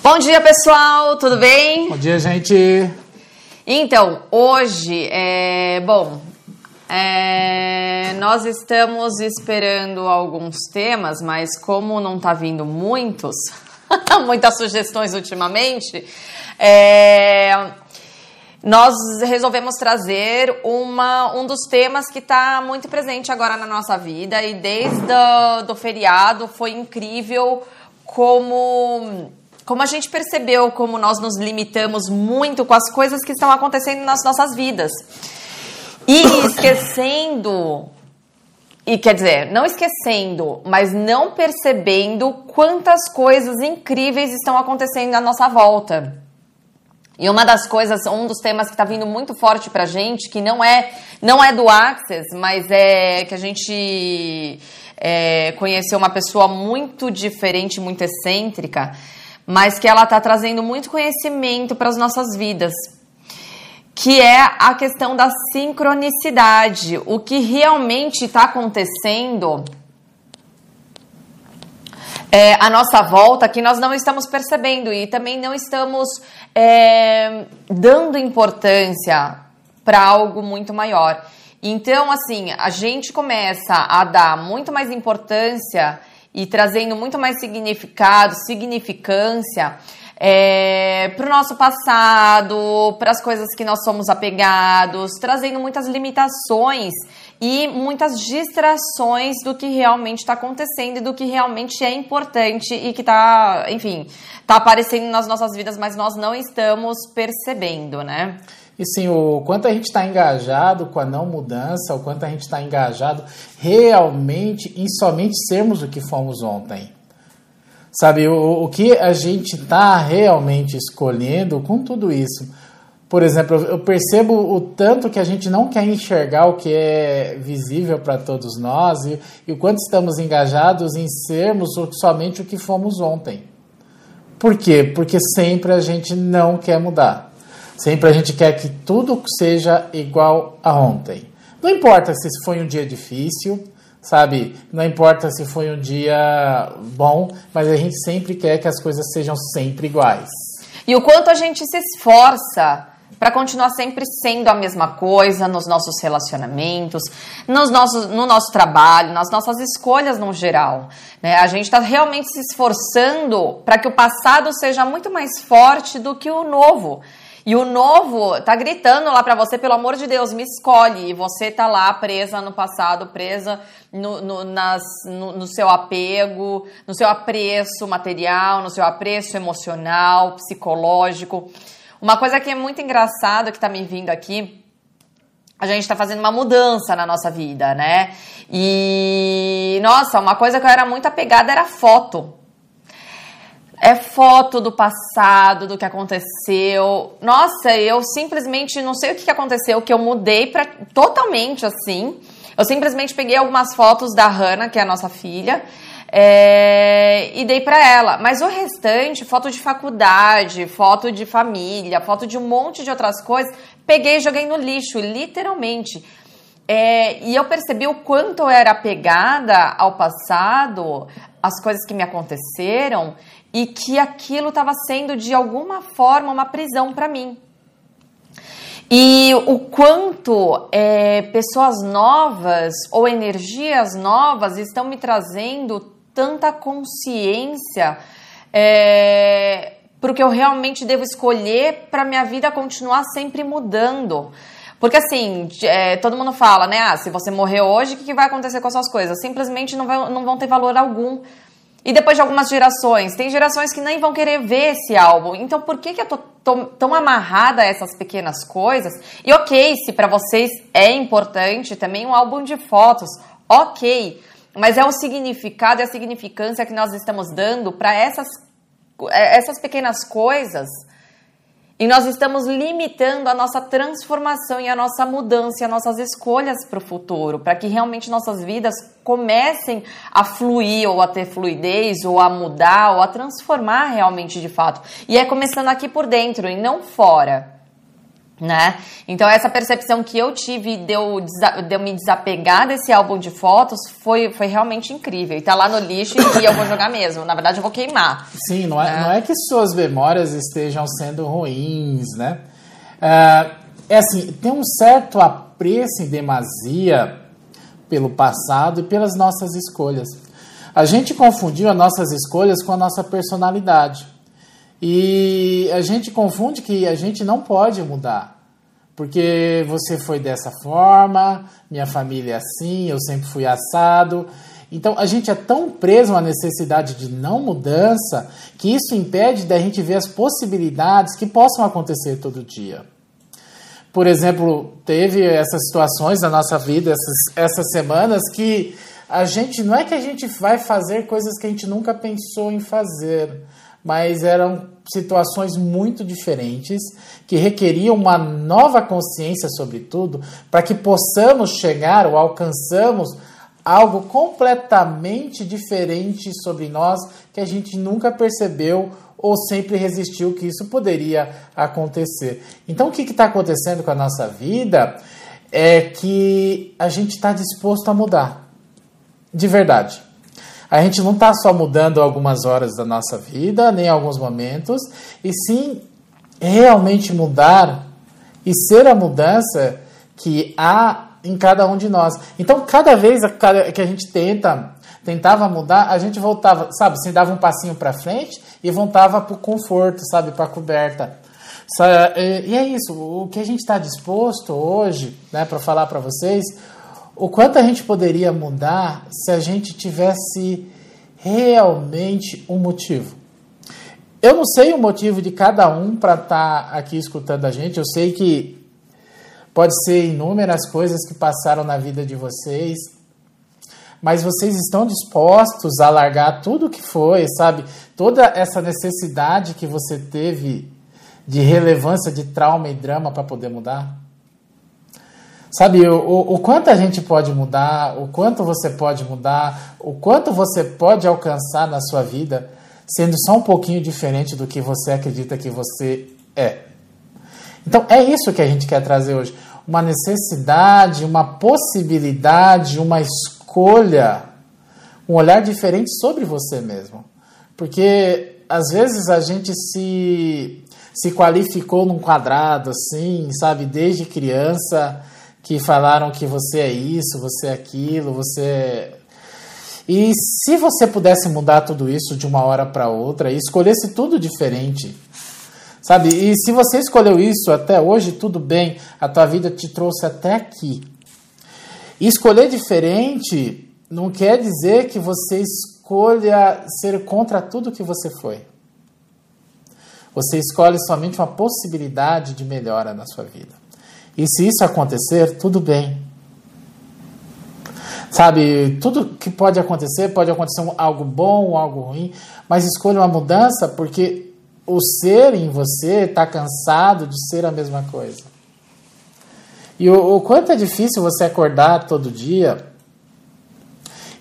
Bom dia, pessoal, tudo bem? Bom dia, gente. Então, hoje, é, bom, é, nós estamos esperando alguns temas, mas como não tá vindo muitos, muitas sugestões ultimamente, é, nós resolvemos trazer uma, um dos temas que está muito presente agora na nossa vida e desde o do feriado foi incrível como como a gente percebeu como nós nos limitamos muito com as coisas que estão acontecendo nas nossas vidas. E esquecendo e quer dizer, não esquecendo, mas não percebendo quantas coisas incríveis estão acontecendo à nossa volta. E uma das coisas, um dos temas que está vindo muito forte para a gente, que não é, não é do Access, mas é que a gente é, conheceu uma pessoa muito diferente, muito excêntrica, mas que ela está trazendo muito conhecimento para as nossas vidas, que é a questão da sincronicidade, o que realmente está acontecendo é, à nossa volta que nós não estamos percebendo e também não estamos é, dando importância para algo muito maior. Então, assim, a gente começa a dar muito mais importância e trazendo muito mais significado, significância é, para o nosso passado, para as coisas que nós somos apegados, trazendo muitas limitações e muitas distrações do que realmente está acontecendo e do que realmente é importante e que está, enfim, está aparecendo nas nossas vidas, mas nós não estamos percebendo, né? E sim, o quanto a gente está engajado com a não mudança, o quanto a gente está engajado realmente em somente sermos o que fomos ontem. Sabe, o, o que a gente está realmente escolhendo com tudo isso. Por exemplo, eu percebo o tanto que a gente não quer enxergar o que é visível para todos nós e, e, o quanto estamos engajados em sermos somente o que fomos ontem. Por quê? Porque sempre a gente não quer mudar. Sempre a gente quer que tudo seja igual a ontem. Não importa se foi um dia difícil, sabe? Não importa se foi um dia bom, mas a gente sempre quer que as coisas sejam sempre iguais. E o quanto a gente se esforça para continuar sempre sendo a mesma coisa nos nossos relacionamentos, nos nossos, no nosso trabalho, nas nossas escolhas no geral. Né? A gente está realmente se esforçando para que o passado seja muito mais forte do que o novo. E o novo tá gritando lá para você, pelo amor de Deus, me escolhe. E você tá lá presa no passado, presa no, no, nas, no, no seu apego, no seu apreço material, no seu apreço emocional, psicológico. Uma coisa que é muito engraçada que tá me vindo aqui a gente está fazendo uma mudança na nossa vida, né? E nossa, uma coisa que eu era muito apegada era foto é foto do passado, do que aconteceu. Nossa, eu simplesmente não sei o que aconteceu, que eu mudei para totalmente assim. Eu simplesmente peguei algumas fotos da Hannah, que é a nossa filha, é, e dei para ela. Mas o restante, foto de faculdade, foto de família, foto de um monte de outras coisas, peguei e joguei no lixo, literalmente. É, e eu percebi o quanto eu era apegada ao passado, as coisas que me aconteceram, e que aquilo estava sendo de alguma forma uma prisão para mim. E o quanto é, pessoas novas ou energias novas estão me trazendo tanta consciência é, para o que eu realmente devo escolher para minha vida continuar sempre mudando. Porque assim, é, todo mundo fala, né? Ah, se você morrer hoje, o que, que vai acontecer com as suas coisas? Simplesmente não, vai, não vão ter valor algum. E depois de algumas gerações, tem gerações que nem vão querer ver esse álbum. Então, por que, que eu tô, tô tão amarrada a essas pequenas coisas? E ok, se para vocês é importante também um álbum de fotos, ok. Mas é o significado e a significância que nós estamos dando para essas, essas pequenas coisas e nós estamos limitando a nossa transformação e a nossa mudança as nossas escolhas para o futuro, para que realmente nossas vidas comecem a fluir ou a ter fluidez ou a mudar ou a transformar realmente de fato. E é começando aqui por dentro e não fora. Né? Então essa percepção que eu tive de eu, de eu me desapegar desse álbum de fotos foi, foi realmente incrível. E tá lá no lixo e eu vou jogar mesmo. Na verdade, eu vou queimar. Sim, não é, né? não é que suas memórias estejam sendo ruins, né? É, é assim, tem um certo apreço em demasia pelo passado e pelas nossas escolhas. A gente confundiu as nossas escolhas com a nossa personalidade. E a gente confunde que a gente não pode mudar. Porque você foi dessa forma, minha família é assim, eu sempre fui assado. Então a gente é tão preso à necessidade de não mudança que isso impede da gente ver as possibilidades que possam acontecer todo dia. Por exemplo, teve essas situações na nossa vida, essas, essas semanas, que a gente não é que a gente vai fazer coisas que a gente nunca pensou em fazer mas eram situações muito diferentes que requeriam uma nova consciência sobre tudo para que possamos chegar ou alcançamos algo completamente diferente sobre nós que a gente nunca percebeu ou sempre resistiu que isso poderia acontecer. Então, o que está acontecendo com a nossa vida é que a gente está disposto a mudar, de verdade. A gente não está só mudando algumas horas da nossa vida, nem alguns momentos, e sim realmente mudar e ser a mudança que há em cada um de nós. Então, cada vez que a gente tenta tentava mudar, a gente voltava, sabe, assim, dava um passinho para frente e voltava para o conforto, sabe, para a coberta. E é isso, o que a gente está disposto hoje, né, para falar para vocês, o quanto a gente poderia mudar se a gente tivesse realmente um motivo. Eu não sei o motivo de cada um para estar tá aqui escutando a gente. Eu sei que pode ser inúmeras coisas que passaram na vida de vocês, mas vocês estão dispostos a largar tudo que foi, sabe? Toda essa necessidade que você teve de relevância de trauma e drama para poder mudar? Sabe, o, o, quanto a gente pode mudar, o quanto você pode mudar, o quanto você pode alcançar na sua vida, sendo só um pouquinho diferente do que você acredita que você é. Então é isso que a gente quer trazer hoje. Uma necessidade, uma possibilidade, uma escolha, um olhar diferente sobre você mesmo. Porque às vezes a gente se, se qualificou num quadrado assim, sabe, desde criança que falaram que você é isso, você é aquilo, você. É e se você pudesse mudar tudo isso de uma hora para outra e escolhesse tudo diferente, sabe? E se você escolheu isso até hoje, tudo bem, a tua vida te trouxe até aqui. E escolher diferente não quer dizer que você escolha ser contra tudo que você foi. Você escolhe somente uma possibilidade de melhora na sua vida. E se isso acontecer, tudo bem. Sabe, tudo que pode acontecer, pode acontecer algo bom ou algo ruim, mas escolha uma mudança porque o ser em você está cansado de ser a mesma coisa. E o, o quanto é difícil você acordar todo dia,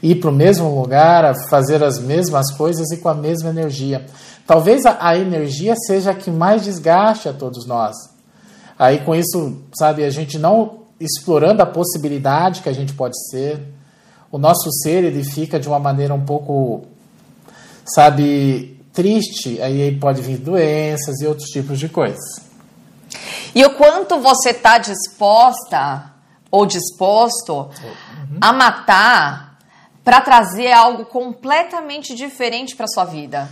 ir para o mesmo lugar, fazer as mesmas coisas e com a mesma energia. Talvez a, a energia seja a que mais desgaste a todos nós. Aí com isso, sabe, a gente não explorando a possibilidade que a gente pode ser, o nosso ser ele fica de uma maneira um pouco, sabe, triste. Aí pode vir doenças e outros tipos de coisas. E o quanto você está disposta ou disposto uhum. a matar para trazer algo completamente diferente para sua vida?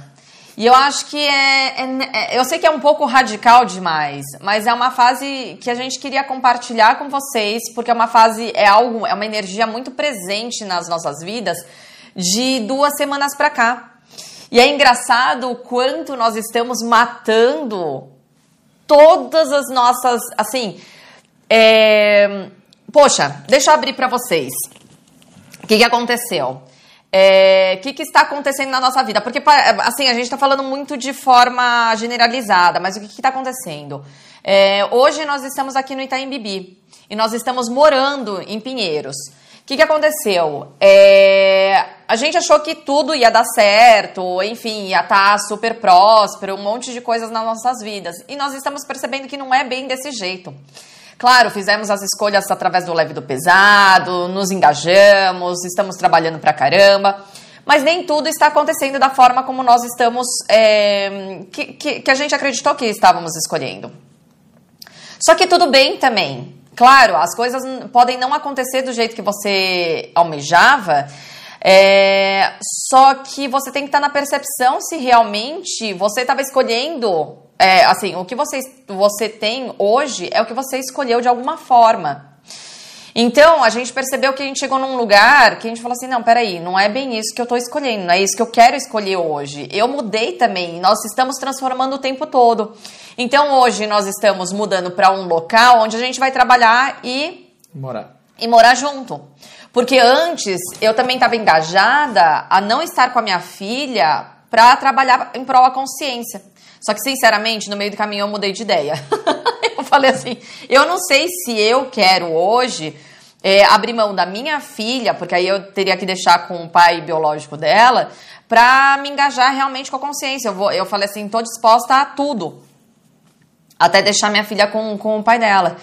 E eu acho que é, é, é, Eu sei que é um pouco radical demais, mas é uma fase que a gente queria compartilhar com vocês, porque é uma fase, é algo, é uma energia muito presente nas nossas vidas de duas semanas para cá. E é engraçado o quanto nós estamos matando todas as nossas. Assim. É, poxa, deixa eu abrir para vocês. O que, que aconteceu? É, o que, que, está acontecendo na nossa vida? Porque, assim, a gente está falando muito de forma generalizada, mas o que está acontecendo? É, hoje nós estamos aqui no Itaim Bibi e nós estamos morando em Pinheiros. O que, que aconteceu? É, a gente achou que tudo ia dar certo, enfim, ia estar tá super próspero, um monte de coisas nas nossas vidas. E nós estamos percebendo que não é bem desse jeito. Claro, fizemos as escolhas através do leve do pesado, nos engajamos, estamos trabalhando pra caramba, mas nem tudo está acontecendo da forma como nós estamos, é, que, que, que a gente acreditou que estávamos escolhendo. Só que tudo bem também. Claro, as coisas podem não acontecer do jeito que você almejava, é, só que você tem que estar na percepção se realmente você estava escolhendo. É, assim, o que você, você tem hoje é o que você escolheu de alguma forma. Então, a gente percebeu que a gente chegou num lugar que a gente falou assim: não, peraí, não é bem isso que eu estou escolhendo, não é isso que eu quero escolher hoje. Eu mudei também, nós estamos transformando o tempo todo. Então, hoje nós estamos mudando para um local onde a gente vai trabalhar e morar. E morar junto. Porque antes eu também estava engajada a não estar com a minha filha para trabalhar em prol da consciência. Só que, sinceramente, no meio do caminho eu mudei de ideia. eu falei assim: eu não sei se eu quero hoje é, abrir mão da minha filha, porque aí eu teria que deixar com o pai biológico dela, para me engajar realmente com a consciência. Eu, vou, eu falei assim: estou disposta a tudo. Até deixar minha filha com, com o pai dela.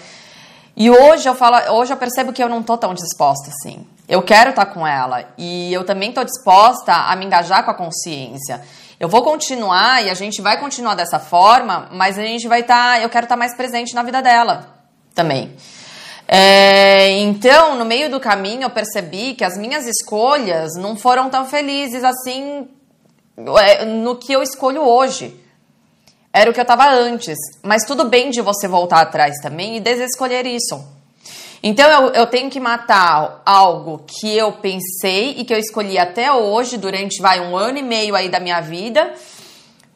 E hoje eu falo, hoje eu percebo que eu não tô tão disposta assim. Eu quero estar tá com ela e eu também tô disposta a me engajar com a consciência. Eu vou continuar e a gente vai continuar dessa forma, mas a gente vai estar. Tá, eu quero estar tá mais presente na vida dela também. É, então, no meio do caminho, eu percebi que as minhas escolhas não foram tão felizes assim é, no que eu escolho hoje. Era o que eu estava antes. Mas tudo bem de você voltar atrás também e desescolher isso. Então eu, eu tenho que matar algo que eu pensei e que eu escolhi até hoje, durante vai um ano e meio aí da minha vida,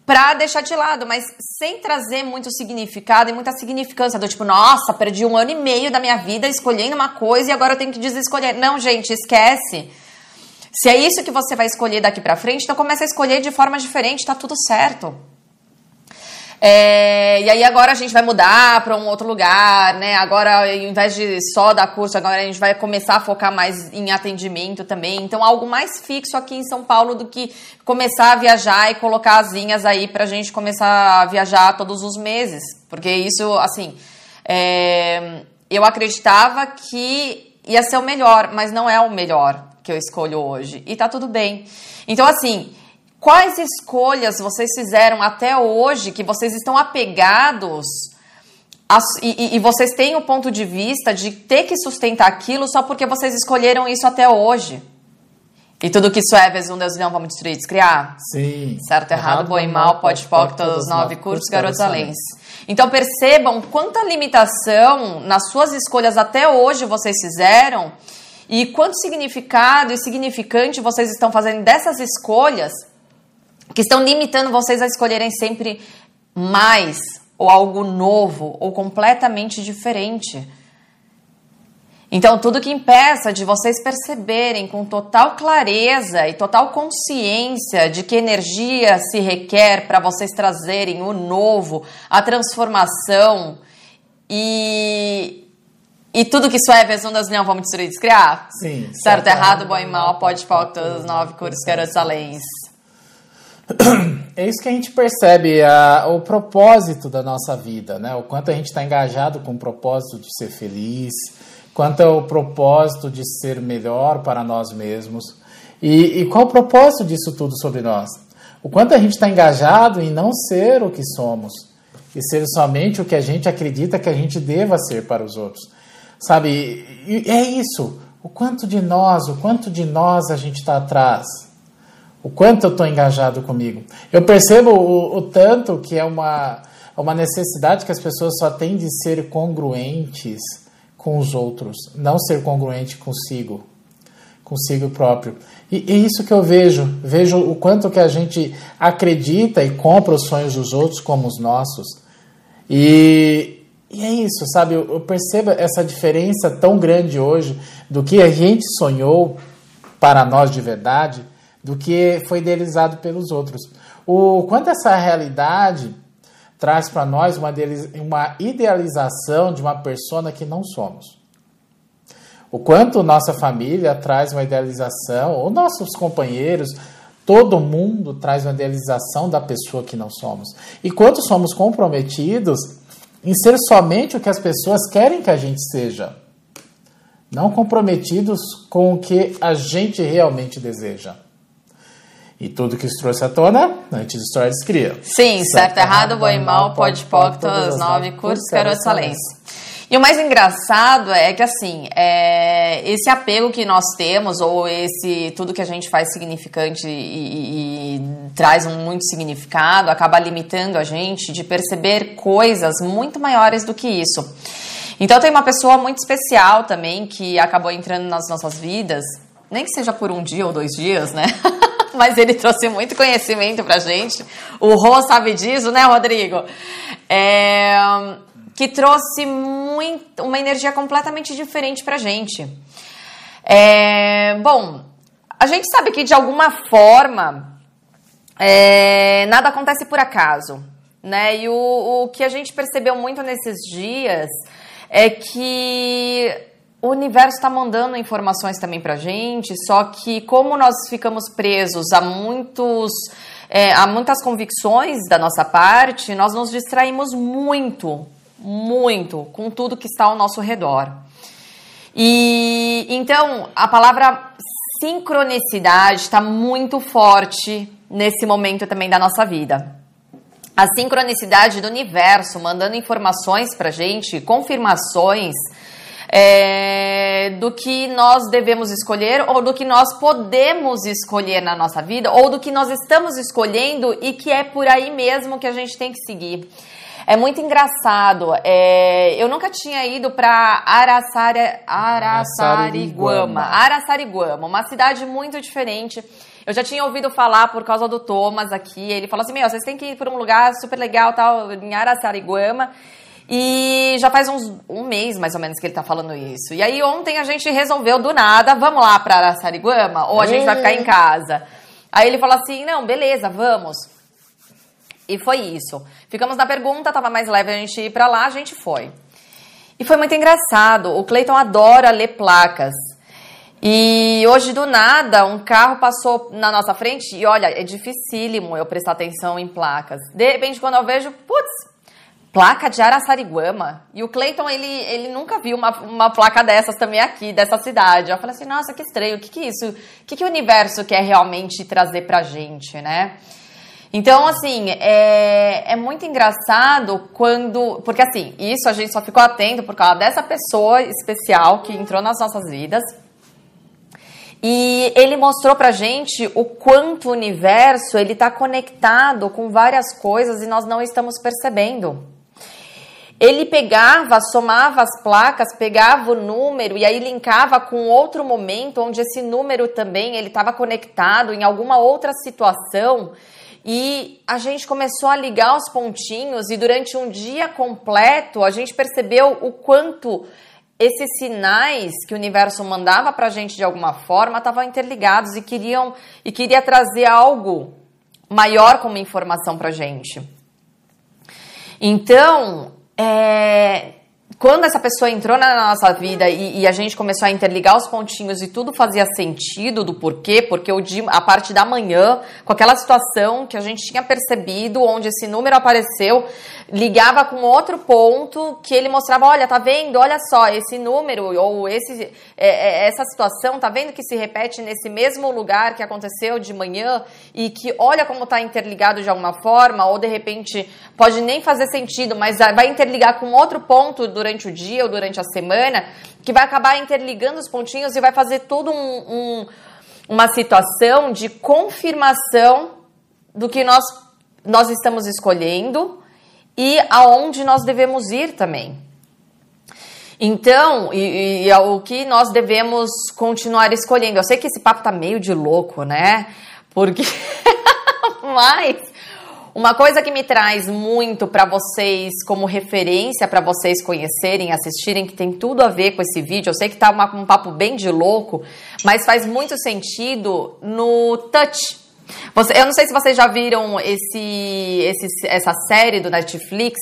pra deixar de lado, mas sem trazer muito significado e muita significância, do tipo, nossa, perdi um ano e meio da minha vida escolhendo uma coisa e agora eu tenho que desescolher. Não, gente, esquece. Se é isso que você vai escolher daqui pra frente, então começa a escolher de forma diferente, tá tudo certo. É, e aí agora a gente vai mudar para um outro lugar, né? Agora, ao invés de só dar curso, agora a gente vai começar a focar mais em atendimento também. Então, algo mais fixo aqui em São Paulo do que começar a viajar e colocar asinhas aí para a gente começar a viajar todos os meses. Porque isso, assim, é, eu acreditava que ia ser o melhor, mas não é o melhor que eu escolho hoje. E tá tudo bem. Então, assim, Quais escolhas vocês fizeram até hoje que vocês estão apegados a, e, e, vocês têm o ponto de vista de ter que sustentar aquilo só porque vocês escolheram isso até hoje? E tudo que isso é, vezes um Deus não vamos destruir e descriar? Sim. Certo, errado, errado bom e mal, pode, pode, todos os nove cursos, garotos além. Então percebam quanta limitação nas suas escolhas até hoje vocês fizeram e quanto significado e significante vocês estão fazendo dessas escolhas que estão limitando vocês a escolherem sempre mais ou algo novo ou completamente diferente. Então, tudo que impeça de vocês perceberem com total clareza e total consciência de que energia se requer para vocês trazerem o novo, a transformação e. E tudo que isso é, vezes das não vamos destruir e descriar? Sim. Certo, certo errado, bom e mal, pode, todos os nove cores, garotos além. É isso que a gente percebe, a, o propósito da nossa vida, né? O quanto a gente está engajado com o propósito de ser feliz, quanto é o propósito de ser melhor para nós mesmos e, e qual o propósito disso tudo sobre nós. O quanto a gente está engajado em não ser o que somos e ser somente o que a gente acredita que a gente deva ser para os outros. Sabe, e é isso. O quanto de nós, o quanto de nós a gente está atrás o quanto eu estou engajado comigo. Eu percebo o, o, tanto que é uma, uma necessidade que as pessoas só têm de ser congruentes com os outros, não ser congruente consigo, consigo próprio. E é isso que eu vejo. Vejo o quanto que a gente acredita e compra os sonhos dos outros como os nossos. E, e é isso, sabe? Eu, eu percebo essa diferença tão grande hoje do que a gente sonhou para nós de verdade do que foi idealizado pelos outros. O quanto essa realidade traz para nós uma, uma idealização de uma persona que não somos. O quanto nossa família traz uma idealização, ou nossos companheiros, todo mundo traz uma idealização da pessoa que não somos. E quanto somos comprometidos em ser somente o que as pessoas querem que a gente seja, não comprometidos com o que a gente realmente deseja. E tudo que isso trouxe à tona, antes de história descria. Sim, certo, certo errado, bom e mal, pode pode, todas as nove cursos, quero excelência. E o mais engraçado é que, assim, é, esse apego que nós temos, ou esse tudo que a gente faz significante e, e, e, traz um muito significado, acaba limitando a gente de perceber coisas muito maiores do que isso. Então, tem uma pessoa muito especial também que acabou entrando nas nossas vidas, nem que seja por um dia ou dois dias, né? Mas ele trouxe muito conhecimento pra gente. O Rô sabe disso, né, Rodrigo? É que trouxe muito, uma energia completamente diferente pra gente. É, bom, a gente sabe que de alguma forma é, nada acontece por acaso, né? E o, o que a gente percebeu muito nesses dias é que o universo está mandando informações também pra gente, só que como nós ficamos presos a muitos. É, a muitas convicções da nossa parte, nós nos distraímos muito muito com tudo que está ao nosso redor. E então a palavra sincronicidade está muito forte nesse momento também da nossa vida. A sincronicidade do universo mandando informações para gente, confirmações é, do que nós devemos escolher ou do que nós podemos escolher na nossa vida ou do que nós estamos escolhendo e que é por aí mesmo que a gente tem que seguir. É muito engraçado. É, eu nunca tinha ido para Araçari, Araçariguama. Araçariguama, uma cidade muito diferente. Eu já tinha ouvido falar por causa do Thomas aqui. Ele falou assim: Meu, vocês têm que ir para um lugar super legal, tal, em Araçariguama. E já faz uns, um mês, mais ou menos, que ele tá falando isso. E aí ontem a gente resolveu do nada, vamos lá para Araçariguama ou a gente vai ficar em casa. Aí ele falou assim: não, beleza, vamos. E foi isso. Ficamos na pergunta, tava mais leve a gente ir para lá, a gente foi. E foi muito engraçado. O Cleiton adora ler placas. E hoje do nada, um carro passou na nossa frente e olha, é dificílimo eu prestar atenção em placas. De repente, quando eu vejo, putz, placa de Araçariguama. E o Cleiton, ele, ele nunca viu uma, uma placa dessas também aqui, dessa cidade. Eu falei assim, nossa, que estranho, o que, que é isso? O que, que o universo quer realmente trazer pra gente, né? Então, assim, é, é muito engraçado quando. Porque, assim, isso a gente só ficou atento por causa dessa pessoa especial que entrou nas nossas vidas. E ele mostrou pra gente o quanto o universo ele está conectado com várias coisas e nós não estamos percebendo. Ele pegava, somava as placas, pegava o número e aí linkava com outro momento onde esse número também ele estava conectado em alguma outra situação e a gente começou a ligar os pontinhos e durante um dia completo a gente percebeu o quanto esses sinais que o universo mandava para a gente de alguma forma estavam interligados e queriam e queria trazer algo maior como informação para gente. Então, é, quando essa pessoa entrou na nossa vida e, e, a gente começou a interligar os pontinhos e tudo fazia sentido do porquê, porque o dia, a parte da manhã, com aquela situação que a gente tinha percebido, onde esse número apareceu, ligava com outro ponto que ele mostrava, olha, tá vendo? Olha só, esse número ou esse, é, é, essa situação, tá vendo que se repete nesse mesmo lugar que aconteceu de manhã e que olha como tá interligado de alguma forma, ou de repente pode nem fazer sentido, mas vai interligar com outro ponto durante o dia ou durante a semana, que vai acabar interligando os pontinhos e vai fazer todo um, um, uma situação de confirmação do que nós, nós estamos escolhendo e aonde nós devemos ir também. Então, e, e, o que nós devemos continuar escolhendo? Eu sei que esse papo tá meio de louco, né? Porque. Mas uma coisa que me traz muito para vocês como referência para vocês conhecerem, assistirem, que tem tudo a ver com esse vídeo. Eu sei que tá uma, um papo bem de louco, mas faz muito sentido no touch. Você, eu não sei se vocês já viram esse, esse, essa série do Netflix,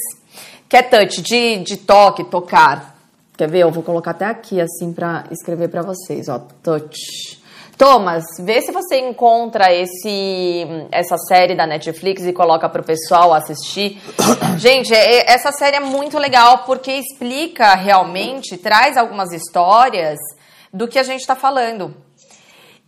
que é touch, de, de toque, tocar. Quer ver? Eu vou colocar até aqui assim para escrever para vocês, ó. Touch. Thomas, vê se você encontra esse essa série da Netflix e coloca para o pessoal assistir. Gente, é, é, essa série é muito legal porque explica realmente, traz algumas histórias do que a gente está falando.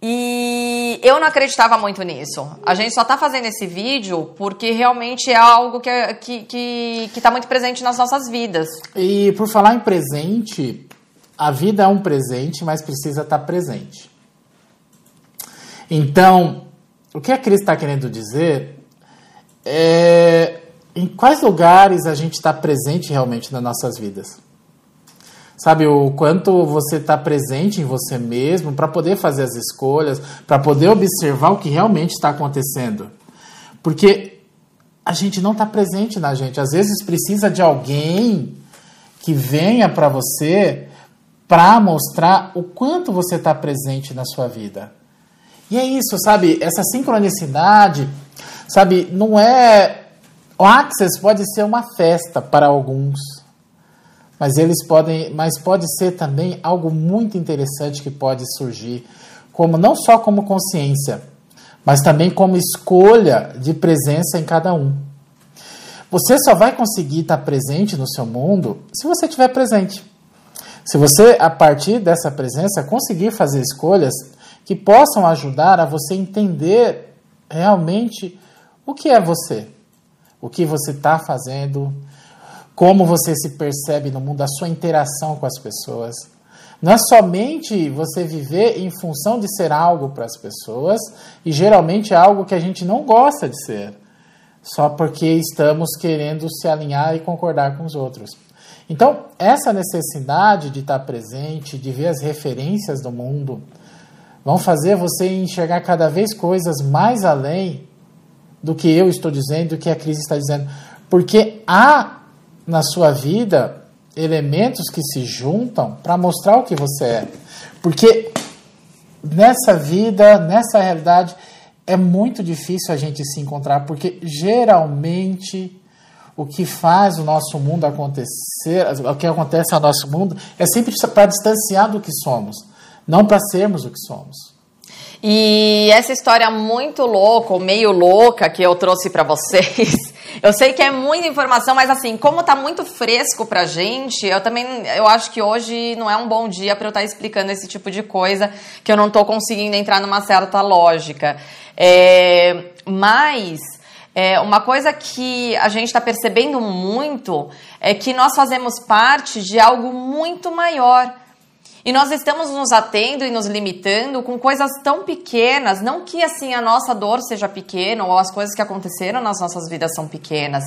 E eu não acreditava muito nisso. A gente só está fazendo esse vídeo porque realmente é algo que está que, que, que tá muito presente nas nossas vidas. E por falar em presente, a vida é um presente, mas precisa estar tá presente. Então, o que a Cris está querendo dizer é em quais lugares a gente está presente realmente nas nossas vidas. Sabe, o quanto você está presente em você mesmo para poder fazer as escolhas, para poder observar o que realmente está acontecendo. Porque a gente não está presente na gente. Às vezes precisa de alguém que venha para você para mostrar o quanto você está presente na sua vida. E é isso, sabe? Essa sincronicidade, sabe? Não é. O Access pode ser uma festa para alguns, mas eles podem, mas pode ser também algo muito interessante que pode surgir, como não só como consciência, mas também como escolha de presença em cada um. Você só vai conseguir estar presente no seu mundo se você estiver presente. Se você, a partir dessa presença, conseguir fazer escolhas que possam ajudar a você entender realmente o que é você, o que você está fazendo, como você se percebe no mundo, a sua interação com as pessoas. Não é somente você viver em função de ser algo para as pessoas, e geralmente é algo que a gente não gosta de ser, só porque estamos querendo se alinhar e concordar com os outros. Então, essa necessidade de estar presente, de ver as referências do mundo, vão fazer você enxergar cada vez coisas mais além do que eu estou dizendo, do que a crise está dizendo. Porque há na sua vida elementos que se juntam para mostrar o que você é. Porque nessa vida, nessa realidade, é muito difícil a gente se encontrar, porque geralmente o que faz o nosso mundo acontecer, o que acontece ao nosso mundo, é sempre para distanciar do que somos não para sermos o que somos. E essa história muito louca, ou meio louca, que eu trouxe para vocês, eu sei que é muita informação, mas assim, como tá muito fresco pra gente, eu também, eu acho que hoje não é um bom dia para eu estar tá explicando esse tipo de coisa, que eu não tô conseguindo entrar numa certa lógica. É, mas... É, uma coisa que a gente está percebendo muito é que nós fazemos parte de algo muito maior. E nós estamos nos atendo e nos limitando com coisas tão pequenas, não que assim a nossa dor seja pequena ou as coisas que aconteceram nas nossas vidas são pequenas,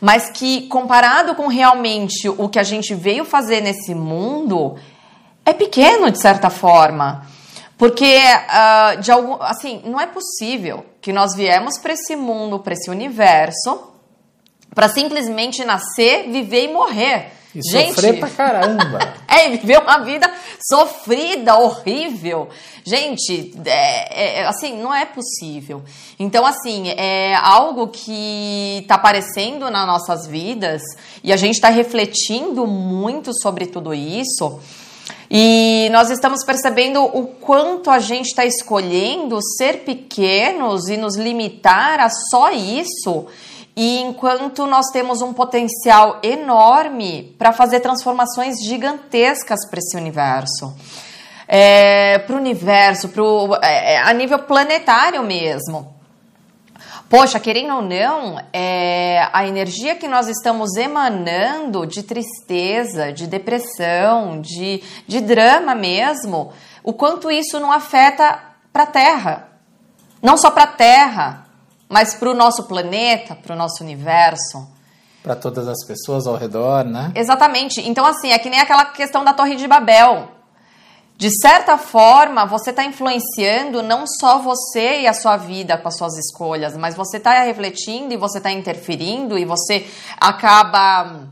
mas que comparado com realmente o que a gente veio fazer nesse mundo, é pequeno de certa forma. Porque, uh, de algum, assim, não é possível que nós viemos para esse mundo, para esse universo, para simplesmente nascer, viver e morrer. E Gente, sofrer pra caramba. é, viver uma vida sofrida, horrível. Gente, é, é, assim, não é possível. Então, assim, é algo que tá aparecendo nas nossas vidas e a gente está refletindo muito sobre tudo isso. E nós estamos percebendo o quanto a gente está escolhendo ser pequenos e nos limitar a só isso e enquanto nós temos um potencial enorme para fazer transformações gigantescas para esse universo. É, para o universo, pro, é, é, a nível planetário mesmo. Poxa, querendo ou não, é, a energia que nós estamos emanando de tristeza, de depressão, de, de drama mesmo, o quanto isso não afeta para a Terra. Não só para a Terra, mas para o nosso planeta, para o nosso universo. Para todas as pessoas ao redor, né? Exatamente. Então, assim, é que nem aquela questão da Torre de Babel. De certa forma, você está influenciando não só você e a sua vida com as suas escolhas, mas você está refletindo e você está interferindo e você acaba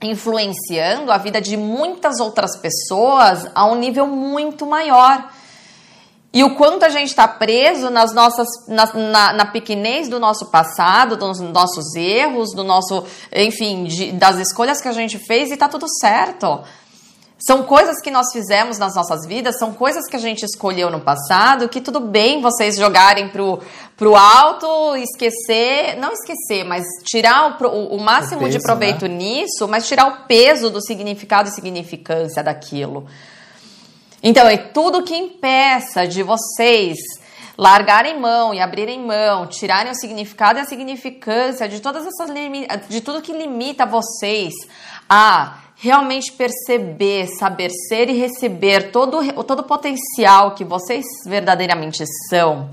influenciando a vida de muitas outras pessoas a um nível muito maior. E o quanto a gente está preso nas nossas, na, na, na, pequenez do nosso passado, dos nossos erros, do nosso, enfim, de, das escolhas que a gente fez e tá tudo certo. São coisas que nós fizemos nas nossas vidas, são coisas que a gente escolheu no passado, que tudo bem vocês jogarem pro, pro alto, esquecer, não esquecer, mas tirar o, o máximo o peso, de proveito né? nisso, mas tirar o peso do significado e significância daquilo. Então, é tudo que impeça de vocês largarem mão e abrirem mão, tirarem o significado e a significância de todas essas de tudo que limita vocês a realmente perceber, saber ser e receber todo, todo o potencial que vocês verdadeiramente são.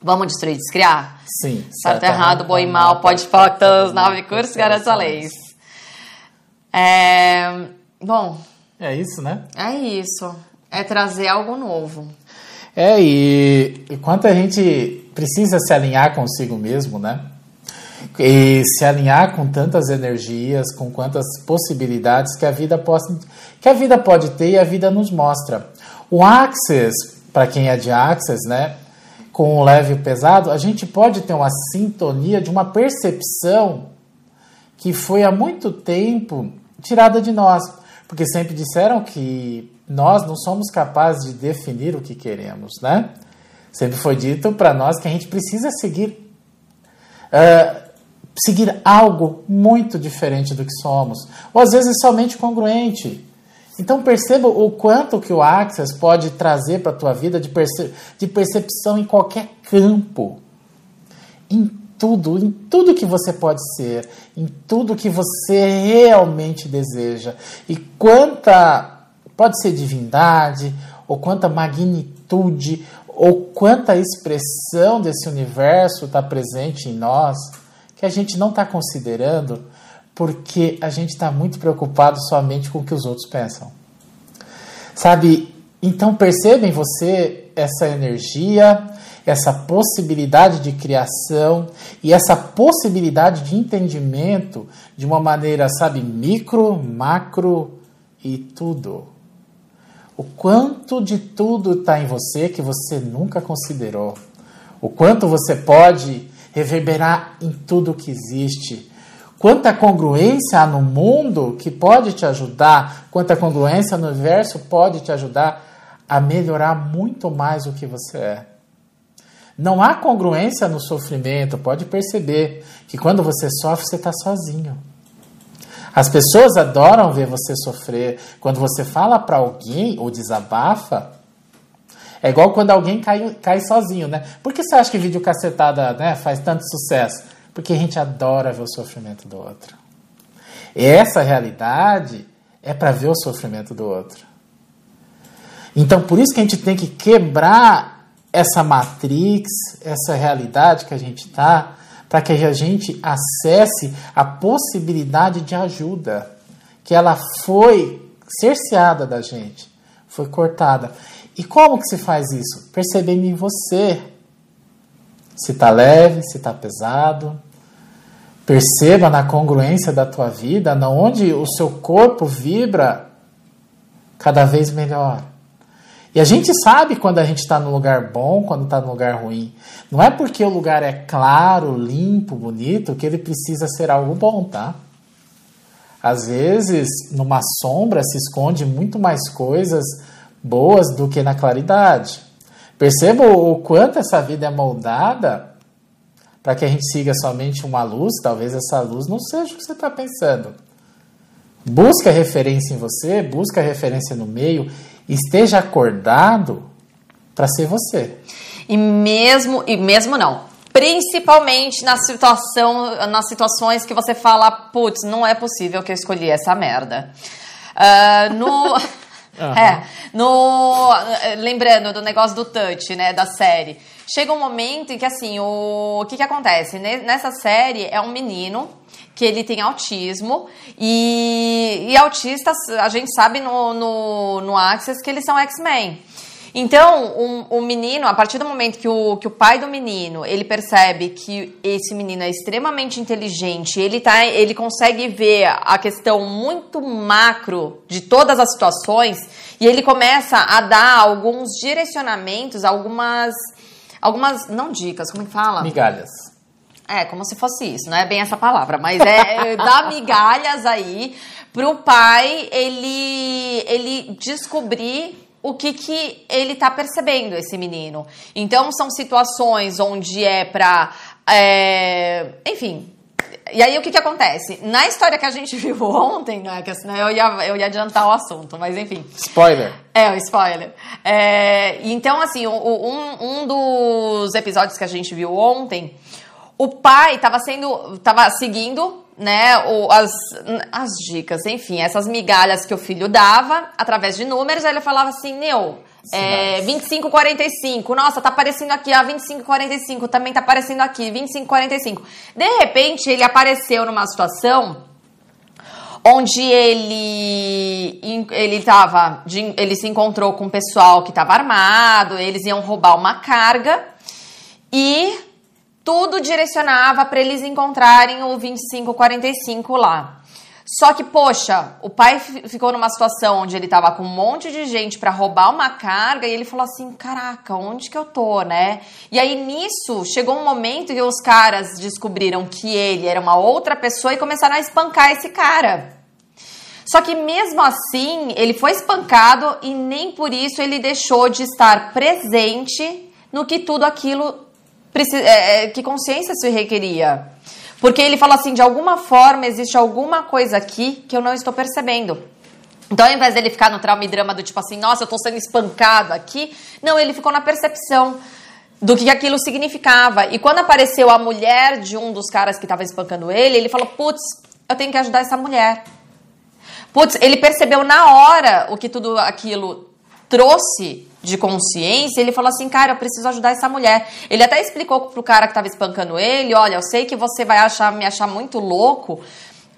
Vamos destruir e descriar? Sim. Certo, errado, errado bom e mal, pode faltar, nove cursos, a leis. É, bom. É isso, né? É isso. É trazer algo novo. É, e, e quanto a gente precisa se alinhar consigo mesmo, né? e se alinhar com tantas energias, com quantas possibilidades que a vida pode, que a vida pode ter e a vida nos mostra. O Axis, para quem é de Axis, né, com o leve e o pesado, a gente pode ter uma sintonia de uma percepção que foi há muito tempo tirada de nós, porque sempre disseram que nós não somos capazes de definir o que queremos, né? Sempre foi dito para nós que a gente precisa seguir uh, seguir algo muito diferente do que somos, ou às vezes somente congruente. Então perceba o quanto que o Access pode trazer para a tua vida de, perce de percepção em qualquer campo. Em tudo, em tudo que você pode ser, em tudo que você realmente deseja. E quanta pode ser divindade, ou quanta magnitude, ou quanta expressão desse universo está presente em nós que a gente não está considerando porque a gente está muito preocupado somente com o que os outros pensam. Sabe? Então perceba em você essa energia, essa possibilidade de criação e essa possibilidade de entendimento de uma maneira, sabe, micro, macro e tudo. O quanto de tudo está em você que você nunca considerou. O quanto você pode reverberar em tudo que existe. Quanta congruência há no mundo que pode te ajudar, quanta congruência no universo pode te ajudar a melhorar muito mais o que você é. Não há congruência no sofrimento, pode perceber que quando você sofre, você está sozinho. As pessoas adoram ver você sofrer. Quando você fala para alguém ou desabafa, é igual quando alguém cai, cai sozinho, né? Por que você acha que vídeo cacetada né, faz tanto sucesso? Porque a gente adora ver o sofrimento do outro. E essa realidade é para ver o sofrimento do outro. Então, por isso que a gente tem que quebrar essa matrix, essa realidade que a gente está, para que a gente acesse a possibilidade de ajuda, que ela foi cerceada da gente, foi cortada. E como que se faz isso? Percebendo em você se está leve, se está pesado. Perceba na congruência da tua vida, onde o seu corpo vibra cada vez melhor. E a gente sabe quando a gente está no lugar bom, quando está no lugar ruim. Não é porque o lugar é claro, limpo, bonito, que ele precisa ser algo bom, tá? Às vezes, numa sombra se esconde muito mais coisas boas do que na claridade. Perceba o quanto essa vida é moldada para que a gente siga somente uma luz. Talvez essa luz não seja o que você está pensando. Busca referência em você, busca referência no meio, esteja acordado para ser você. E mesmo, e mesmo não, principalmente na situação, nas situações que você fala, putz, não é possível que eu escolhi essa merda. Uh, no Uhum. É, no, lembrando do negócio do touch, né, da série. Chega um momento em que, assim, o, o que que acontece? Nessa série é um menino que ele tem autismo e, e autistas, a gente sabe no, no, no Access que eles são X-Men. Então, o um, um menino, a partir do momento que o, que o pai do menino, ele percebe que esse menino é extremamente inteligente, ele, tá, ele consegue ver a questão muito macro de todas as situações, e ele começa a dar alguns direcionamentos, algumas, algumas, não dicas, como é que fala? Migalhas. É, como se fosse isso, não é bem essa palavra, mas é, é dar migalhas aí pro pai ele, ele descobrir o que, que ele tá percebendo, esse menino. Então, são situações onde é pra. É, enfim, e aí o que que acontece? Na história que a gente viu ontem, né, que assim, eu, ia, eu ia adiantar o assunto, mas enfim. Spoiler. É, o spoiler. É, então, assim, um, um dos episódios que a gente viu ontem, o pai estava sendo. tava seguindo né, o, as, as dicas, enfim, essas migalhas que o filho dava através de números, aí ele falava assim, Neu, é, 2545. Nossa, tá aparecendo aqui, ó, 2545. Também tá aparecendo aqui, 2545. De repente, ele apareceu numa situação onde ele ele tava, ele se encontrou com um pessoal que estava armado, eles iam roubar uma carga e tudo direcionava para eles encontrarem o 2545 lá. Só que, poxa, o pai ficou numa situação onde ele tava com um monte de gente para roubar uma carga e ele falou assim: caraca, onde que eu tô, né? E aí nisso chegou um momento que os caras descobriram que ele era uma outra pessoa e começaram a espancar esse cara. Só que mesmo assim, ele foi espancado e nem por isso ele deixou de estar presente no que tudo aquilo que consciência se requeria. Porque ele fala assim: de alguma forma existe alguma coisa aqui que eu não estou percebendo. Então, ao invés dele ficar no trauma e drama do tipo assim, nossa, eu estou sendo espancado aqui, não, ele ficou na percepção do que aquilo significava. E quando apareceu a mulher de um dos caras que estava espancando ele, ele falou: putz, eu tenho que ajudar essa mulher. Putz, ele percebeu na hora o que tudo aquilo trouxe de consciência, ele falou assim, cara, eu preciso ajudar essa mulher. Ele até explicou pro cara que estava espancando ele, olha, eu sei que você vai achar, me achar muito louco,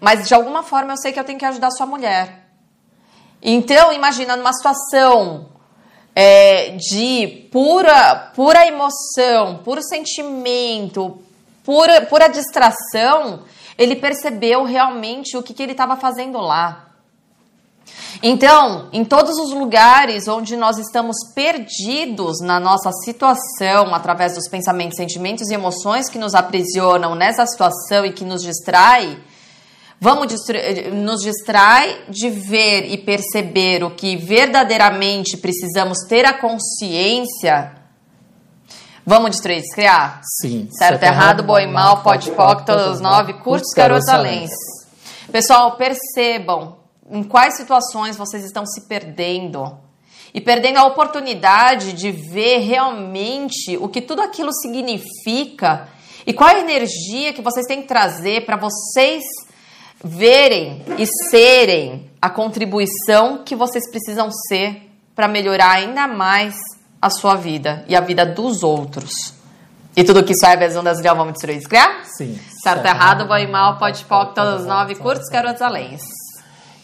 mas de alguma forma eu sei que eu tenho que ajudar sua mulher. Então, imagina numa situação é, de pura, pura emoção, puro sentimento, pura, pura distração, ele percebeu realmente o que, que ele estava fazendo lá. Então, em todos os lugares onde nós estamos perdidos na nossa situação, através dos pensamentos, sentimentos e emoções que nos aprisionam nessa situação e que nos distrai, vamos nos distrai de ver e perceber o que verdadeiramente precisamos ter a consciência. Vamos destruir, descriar? Sim. Certo, errado, boi mal, pode pode, todos os nove, curtos, garotos além. Pessoal, percebam em quais situações vocês estão se perdendo e perdendo a oportunidade de ver realmente o que tudo aquilo significa e qual a energia que vocês têm que trazer para vocês verem e serem a contribuição que vocês precisam ser para melhorar ainda mais a sua vida e a vida dos outros. E tudo que serve as ondas de vamos destruir, criar? Sim. Certo, certo errado, bom e mal, pode pode, todos os nove, curtos, garotos além.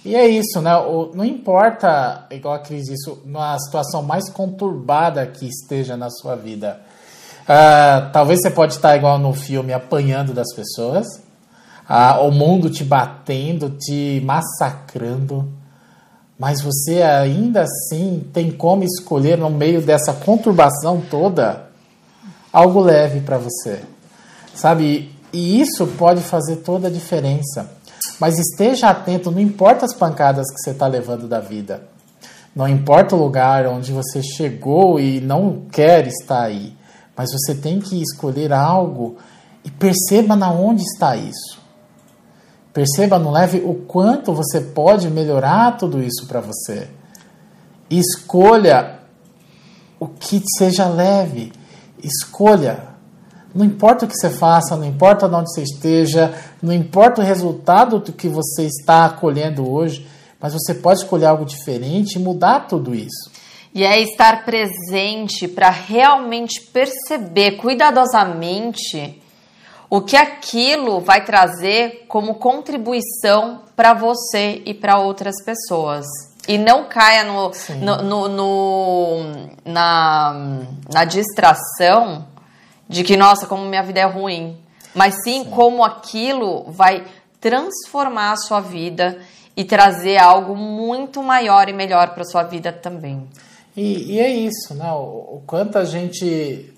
E é isso, né? O, não importa, igual a Cris disse, na situação mais conturbada que esteja na sua vida. Uh, talvez você pode estar igual no filme apanhando das pessoas, uh, o mundo te batendo, te massacrando, mas você ainda assim tem como escolher no meio dessa conturbação toda algo leve para você, sabe? E isso pode fazer toda a diferença. Mas esteja atento, não importa as pancadas que você está levando da vida. Não importa o lugar onde você chegou e não quer estar aí. Mas você tem que escolher algo e perceba na onde está isso. Perceba no leve o quanto você pode melhorar tudo isso para você. Escolha o que seja leve. Escolha não importa o que você faça, não importa onde você esteja, não importa o resultado do que você está colhendo hoje, mas você pode escolher algo diferente e mudar tudo isso. E é estar presente para realmente perceber cuidadosamente o que aquilo vai trazer como contribuição para você e para outras pessoas. E não caia no, no, no, no, na, na distração de que, nossa, como minha vida é ruim, mas sim, sim. como aquilo vai transformar a sua vida e trazer algo muito maior e melhor para sua vida também. E, e, é isso, né? O, o, quanto a gente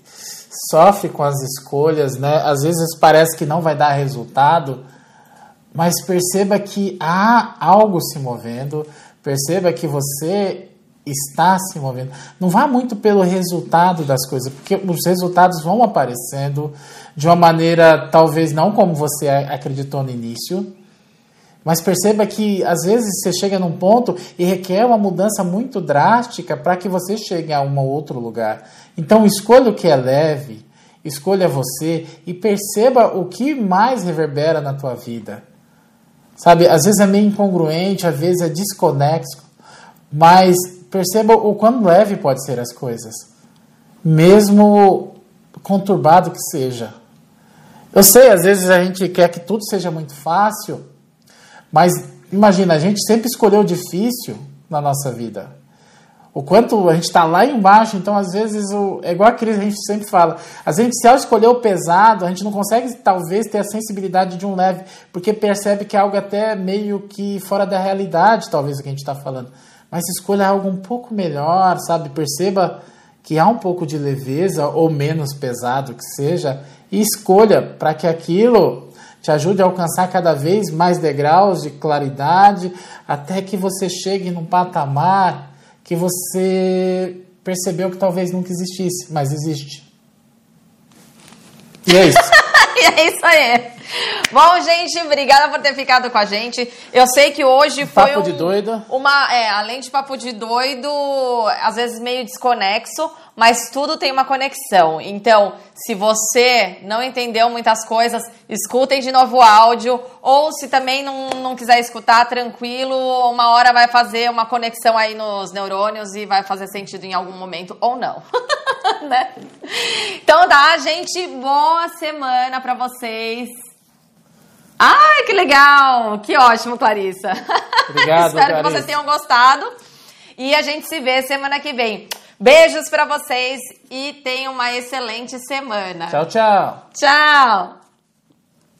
sofre com as escolhas, né? Às vezes parece que não vai dar resultado, mas perceba que há algo se movendo, perceba que você está se movendo. Não vá muito pelo resultado das coisas, porque os resultados vão aparecendo de uma maneira talvez não como você acreditou no início, mas perceba que às vezes você chega num ponto e requer uma mudança muito drástica para que você chegue a um outro lugar. Então escolha o que é leve, escolha você e perceba o que mais reverbera na tua vida. Sabe, às vezes é meio incongruente, às vezes é desconexo, mas perceba o quão leve pode ser as coisas, mesmo conturbado que seja. Eu sei, às vezes a gente quer que tudo seja muito fácil, mas imagina, a gente sempre escolheu difícil na nossa vida. O quanto a gente está lá embaixo, então às vezes o, é igual a crise, a gente sempre fala. Às vezes, se ela escolheu o pesado, a gente não consegue talvez ter a sensibilidade de um leve, porque percebe que é algo até meio que fora da realidade, talvez, o que a gente está falando. Mas escolha algo um pouco melhor, sabe? Perceba que há um pouco de leveza, ou menos pesado que seja, e escolha para que aquilo te ajude a alcançar cada vez mais degraus de claridade, até que você chegue num patamar que você percebeu que talvez nunca existisse, mas existe. E é isso. E é isso aí. Bom, gente, obrigada por ter ficado com a gente. Eu sei que hoje foi papo um, de doido. uma, é, além de papo de doido, às vezes meio desconexo, mas tudo tem uma conexão. Então, se você não entendeu muitas coisas, escutem de novo o áudio, ou se também não, não quiser escutar, tranquilo, uma hora vai fazer uma conexão aí nos neurônios e vai fazer sentido em algum momento ou não. né? Então tá, gente, boa semana para vocês. Ai, que legal! Que ótimo, Clarissa. Obrigado, Espero Clarissa. que vocês tenham gostado. E a gente se vê semana que vem. Beijos para vocês e tenham uma excelente semana. Tchau, tchau. Tchau.